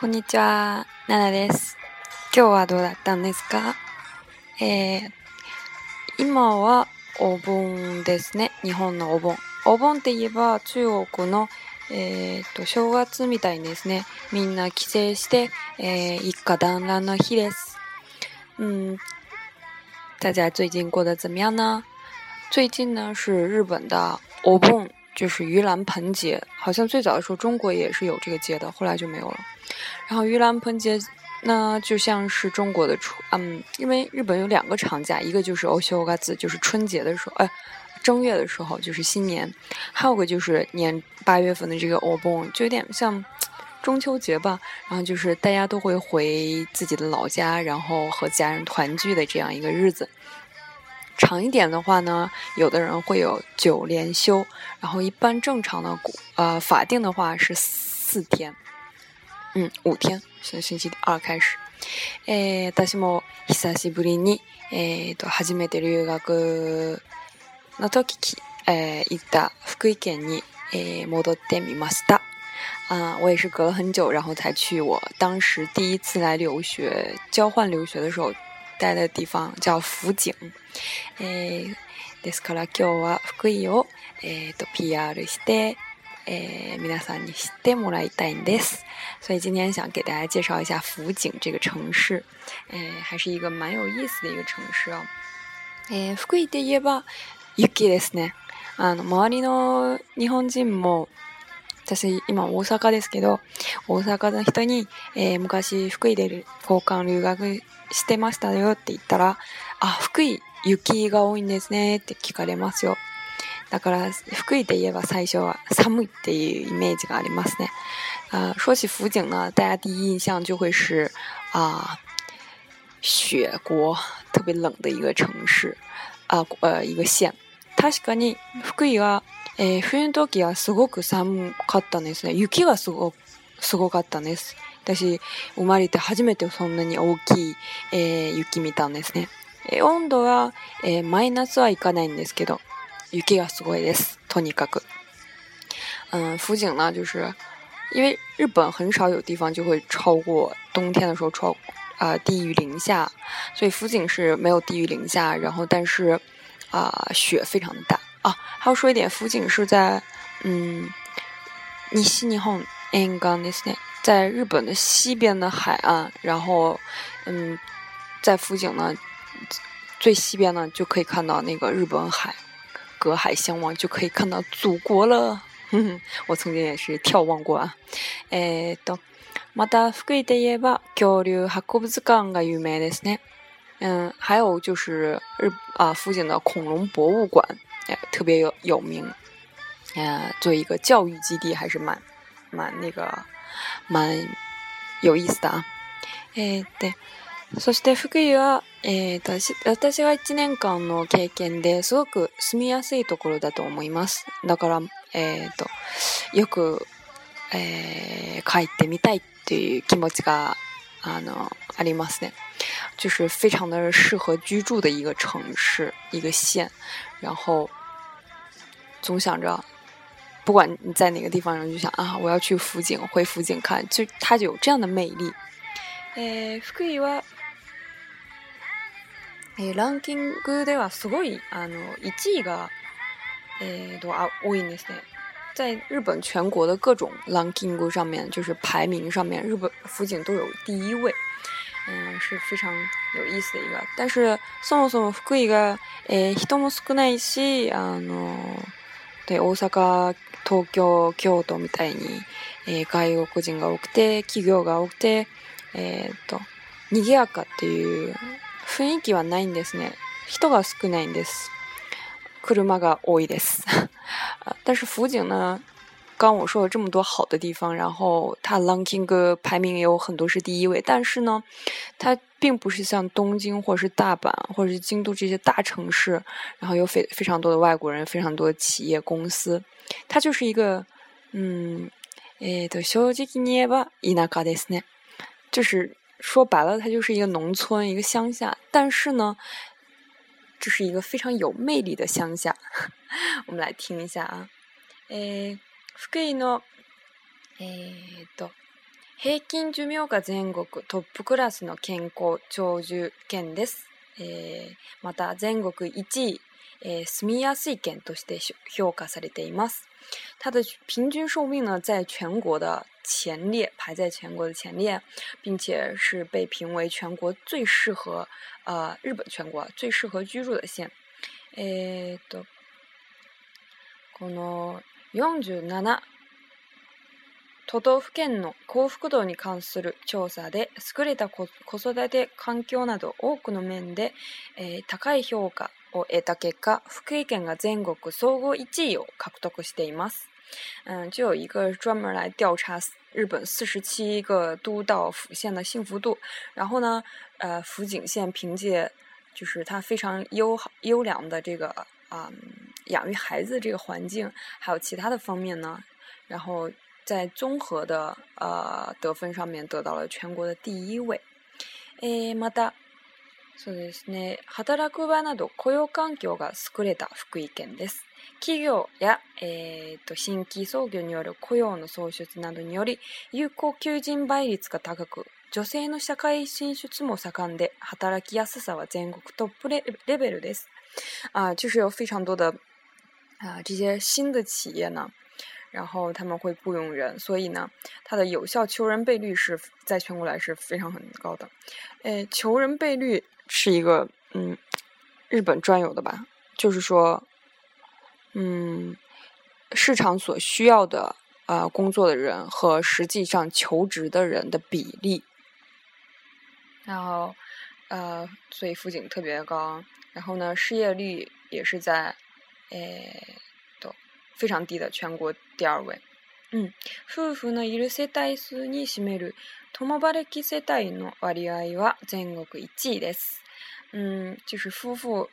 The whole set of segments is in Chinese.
こんにちは、ナナです。今日はどうだったんですかえー、今はお盆ですね。日本のお盆。お盆って言えば中国の、えー、と正月みたいですね。みんな帰省して、えー、一家団らんの日です。ん。大家最近过得怎么样呢？最近呢是日本的お盆，就是盂兰盆节，好像最早的时候中国也是有这个节的，后来就没有了。然后盂兰盆节，那就像是中国的初，嗯，因为日本有两个长假，一个就是欧修嘎子，就是春节的时候，哎，正月的时候就是新年，还有个就是年八月份的这个欧盆，就有点像中秋节吧。然后就是大家都会回自己的老家，然后和家人团聚的这样一个日子。长一点的话呢，有的人会有九连休。然后一般正常的，呃，法定的话是四天。嗯，五天，从星期二开始。私も久しぶりに初めて留学のときに行った福井県にモドデミました。啊，我也是隔了很久，然后才去我当时第一次来留学、交换留学的时候待的地方，叫福井。ですから今日は福井をと P.R. して。えー、皆さんに知ってもらいたいんです。所以今天想给大家介绍一下福井这个城市，い呃，还是一个蛮有意思的一个城市哦。福井といえば雪ですね。あの周りの日本人も私今大阪ですけど大阪の人に、えー、昔福井で交換留学してましたよって言ったらあ福井雪が多いんですねって聞かれますよ。だから福井で言えば最初は寒いっていうイメージがありますね。あ呃，说起福井呢，大家第一印象就会是啊、呃，雪国特别冷的一个城市あ、呃，呃，一个县。確かに福井は、えー、冬の時はすごく寒かったんですね。雪がすごすごかったんです。私生まれて初めてそんなに大きい、えー、雪見たんですね。え温度は、えー、マイナスはいかないんですけど、与吉亚 t 沃耶斯とにかく。嗯，福井呢，就是因为日本很少有地方就会超过冬天的时候超啊低于零下，所以福井是没有低于零下，然后但是啊雪非常的大啊。还要说一点，福井是在嗯，西尼红 e n g a n s e n 在日本的西边的海岸，然后嗯，在福井呢最西边呢就可以看到那个日本海。隔海相望就可以看到祖国了，哼哼，我曾经也是眺望过啊。哎，懂。嗯，还有就是日啊附近的恐龙博物馆也特别有有名，啊，做一个教育基地还是蛮蛮那个蛮有意思的啊。哎，对。そして福井は、えー、私私は1年間の経験ですごく住みやすいところだと思います。だから、えーと、よく、えー、帰ってみたいっていう気持ちがあのありますね。就是非常的适合居住的一个城市、一个县，然后总想着不管你在哪个地方，然就想啊，我要去福井，回福井看，就它就有这样的魅力。えー、福井はえー、ランキングではすごいあの1位が、えー、とあ多いんですね。在日本全国的各种 ranking 上面，就是排名上面，日本福井都有第一位，嗯，是非常有意思的一个。但是そもそも福井が、え人も少ないし、あので大阪、東京、京都みたいに、え外国人が多くて企業が多くて、えっ、と賑やかっていう氛围气はないんですね。人が少ないんです。車が多いです。但是福井呢，刚我说了这么多好的地方，然后它ランキング排名也有很多是第一位。但是呢，它并不是像东京或是大阪或者是京都这些大城市，然后有非非常多的外国人，非常多的企业公司。它就是一个，嗯，诶，っ小正直に言伊ば卡舎ですね。就是。说白了，它就是一个农村，一个乡下。但是呢，这是一个非常有魅力的乡下。我们来听一下。え、福井の诶っと平均寿命が全国トップクラスの健康長寿県です。え、また全国一位え住みやすい県として評価されています。它的平均寿命呢，在全国的。前列排在全国的前列，并且是被评为全国最适合呃日本全国最适合居住的县。えっとこの四十七都道府県の幸福度に関する調査で、優れた子育て環境など多くの面で高い評価を得た結果、福井県が全国総合一位を獲得しています。嗯，就有一个专门来调查。日本四十七个都道府县的幸福度，然后呢，呃，福井县凭借就是它非常优优良的这个啊养育孩子这个环境，还有其他的方面呢，然后在综合的呃得分上面得到了全国的第一位。え、また、そうですね。働く場など雇用環境が優れた福井県です。企業や新規創業による雇用の創出などにより、有効求人倍率が高く、女性の社会進出も盛んで、働きやすさは全国トップレレベルです。啊，就是有非常多的啊这些新的企业呢，然后他们会雇佣人，所以呢，它的有效求人倍率是在全国来是非常很高的。诶，求人倍率是一个嗯日本专有的吧？就是说。嗯，市场所需要的啊工作的人和实际上求职的人的比例，然后呃，所以富景特别高。然后呢，失业率也是在哎都非常低的，全国第二位。嗯，夫婦のいる世帯数に占めるともき世帯の割合は全国一位です。嗯，就是夫妇，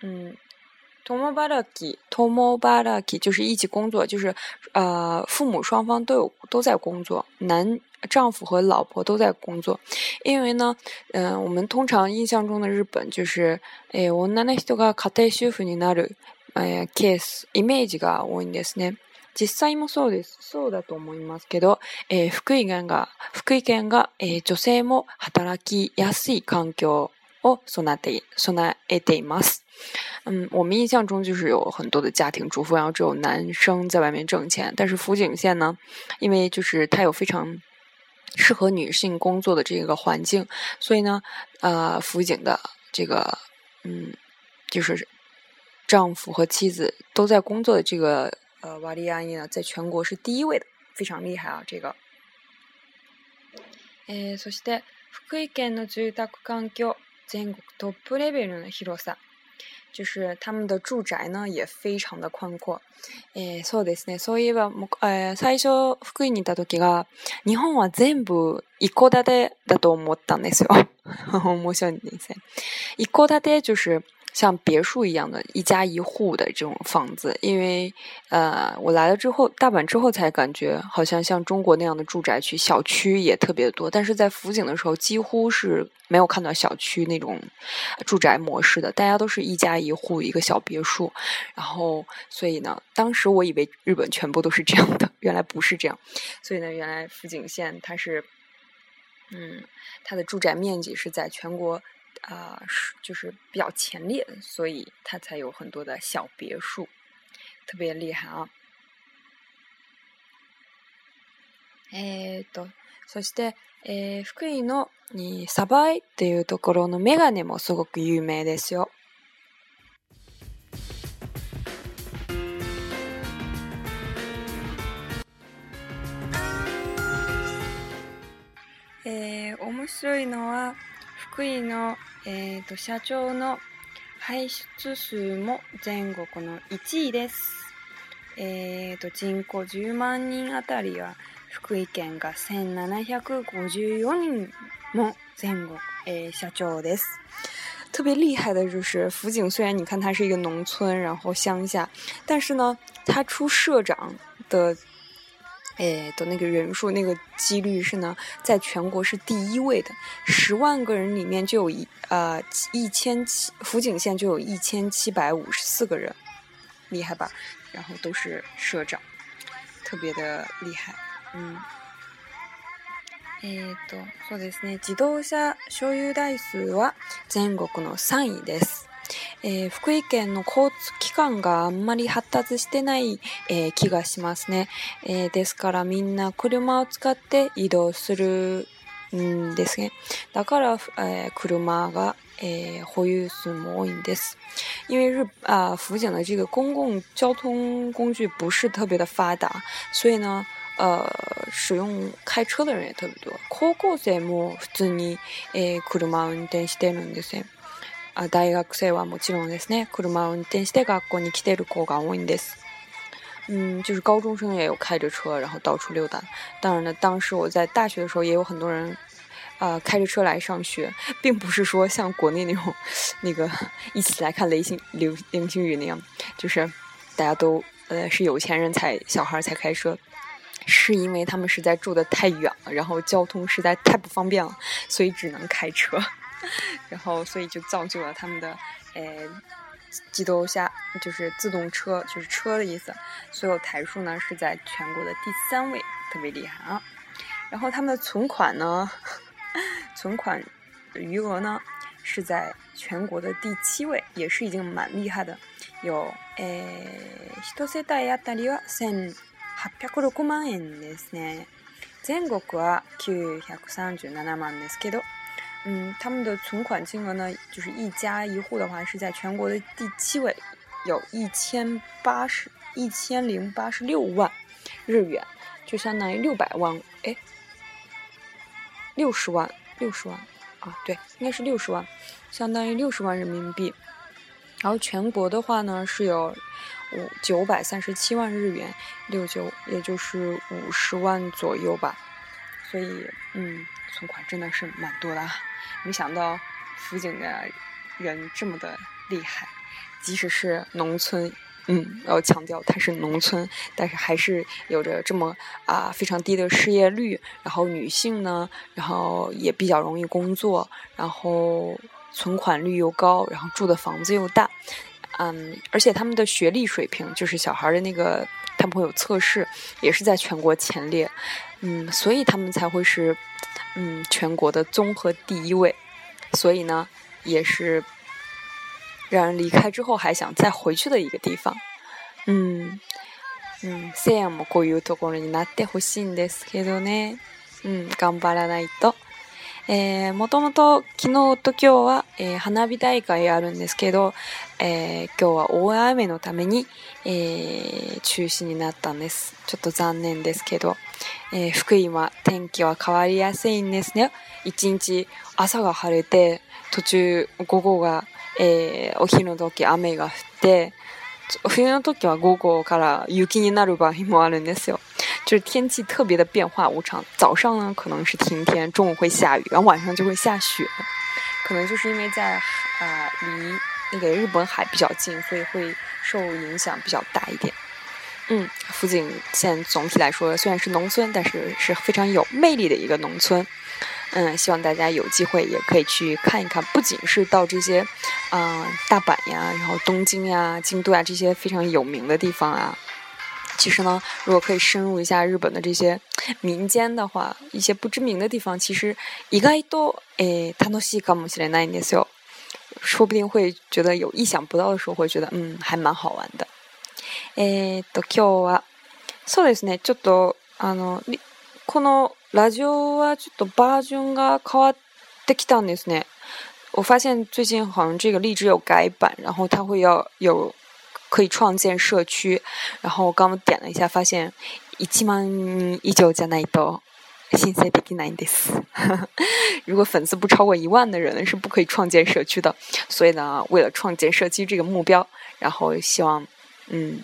嗯。同巴拉基，同巴就是一起工作，就是呃，父母双方都有都在工作，男丈夫和老婆都在工作。因为呢，嗯、呃，我们通常印象中的日本就是，え、女の人が家庭主婦になる、え、ケースイメージが多いんですね。実際もそうです。そうだと思いますけど、えー、福井県が、福井県が、えー、女性も働きやすい環境を備えて、備えています。嗯，我们印象中就是有很多的家庭主妇，然后只有男生在外面挣钱。但是福井县呢，因为就是它有非常适合女性工作的这个环境，所以呢，呃，福井的这个嗯，就是丈夫和妻子都在工作的这个呃瓦利安姨呢，在全国是第一位的，非常厉害啊！这个。え、そして福井県の住宅環境全国トップレベルの広さ。就是他们的住宅呢也非常的宽阔。えー、そうですね。そういえば、えー、最初福井にいた時が、日本は全部一戸建てだと思ったんですよ。面白いですね。一戸建て就是像别墅一样的，一家一户的这种房子，因为呃，我来了之后，大阪之后才感觉，好像像中国那样的住宅区，小区也特别多。但是在福井的时候，几乎是没有看到小区那种住宅模式的，大家都是一家一户一个小别墅。然后，所以呢，当时我以为日本全部都是这样的，原来不是这样。所以呢，原来福井县它是，嗯，它的住宅面积是在全国。啊、呃、是就是比较前列，所以它才有很多的小别墅，特别厉害啊。えー、っと、そして、えー、福井のサバイっていうところのメガネもすごく有名ですよ。えー、面白いのは、福井の、えーと、社長の排出数も全国の1位です。えーと、と人口10万人あたりは福井県が1754人も全国、えー、社長です。特别厉害的就是福井，虽然你看它是一个农村，然后乡下，但是呢，它出社长的诶，的那个人数，那个几率是呢，在全国是第一位的。十万个人里面就有一呃一千七福井县就有一千七百五十四个人，厉害吧？然后都是社长，特别的厉害。嗯，えっと、そうですね。自動車所有台数は全国の三位です。えー、福井県の交通機関があんまり発達してない、えー、気がしますね、えー、ですからみんな車を使って移動するんですね。だから、えー、車が、えー、保有数も多いんです。因为日啊、福井的这个公共交通工具不是特别的发达，所以呢。呃，使用開車的人也特別多。高校生も普通に、えー、車を運転してるんですね。啊，大学生はもちろんですね。車を運転して学校に来てる子が多いんです。嗯，就是高中生也有开着车，然后到处溜达。当然了，当时我在大学的时候，也有很多人啊开着车来上学，并不是说像国内那种 那个一起来看雷星、流流星雨那样，就是大家都呃是有钱人才小孩才开车，是因为他们实在住的太远了，然后交通实在太不方便了，所以只能开车。然后，所以就造就了他们的，呃，机动下就是自动车，就是车的意思。所有台数呢是在全国的第三位，特别厉害啊。然后他们的存款呢，存款余额呢是在全国的第七位，也是已经蛮厉害的。有，え、一つでやたりは千八百六万円ですね。全国は九百三十七万ですけど。嗯，他们的存款金额呢，就是一家一户的话是在全国的第七位，有一千八十，一千零八十六万日元，就相当于六百万，哎，六十万，六十万，啊，对，应该是六十万，相当于六十万人民币。然后全国的话呢是有五九百三十七万日元，六九，也就是五十万左右吧。所以，嗯，存款真的是蛮多的。没想到辅警的人这么的厉害，即使是农村，嗯，要强调它是农村，但是还是有着这么啊非常低的失业率。然后女性呢，然后也比较容易工作，然后存款率又高，然后住的房子又大，嗯，而且他们的学历水平，就是小孩的那个他们会有测试，也是在全国前列。嗯，所以他们才会是，嗯，全国的综合第一位，所以呢，也是让人离开之后还想再回去的一个地方。嗯嗯，せやも固有特工人に、な、得りしんだスケトね。嗯、頑張らないと。えー、もともと昨日と今日は、えー、花火大会あるんですけど、えー、今日は大雨のために、えー、中止になったんです。ちょっと残念ですけど、えー、福井は天気は変わりやすいんですね。一日朝が晴れて、途中午後が、えー、お昼の時雨が降って、冬の時は午後から雪になる場合もあるんですよ。就是天气特别的变化无常，早上呢可能是晴天，中午会下雨，然后晚上就会下雪，可能就是因为在啊离那个日本海比较近，所以会受影响比较大一点。嗯，福井县总体来说虽然是农村，但是是非常有魅力的一个农村。嗯，希望大家有机会也可以去看一看，不仅是到这些啊大阪呀，然后东京呀、京都啊这些非常有名的地方啊。其实呢，如果可以深入一下日本的这些民间的话，一些不知名的地方，其实应该都诶，他都细搞不西雷那件事哟。说不定会觉得有意想不到的时候，会觉得嗯，还蛮好玩的。诶，tokyo 啊，そうですね。ちょっとあのこのラジオはちょっとバージョンが変わってきたんですね。我发现最近好像这个荔枝有改版，然后它会要有。可以创建社区，然后我刚点了一下，发现一万一九加奈多，现在变得难的是，如果粉丝不超过一万的人是不可以创建社区的。所以呢，为了创建社区这个目标，然后希望，嗯，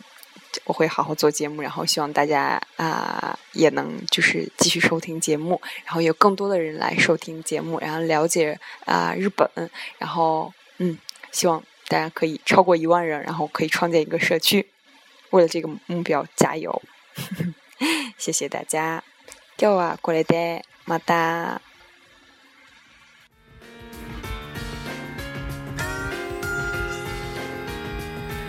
我会好好做节目，然后希望大家啊也能就是继续收听节目，然后有更多的人来收听节目，然后了解啊日本，然后嗯，希望。大家可以超过一万人，然后可以创建一个社区。为了这个目标加油！谢谢大家。今日はこれでまた。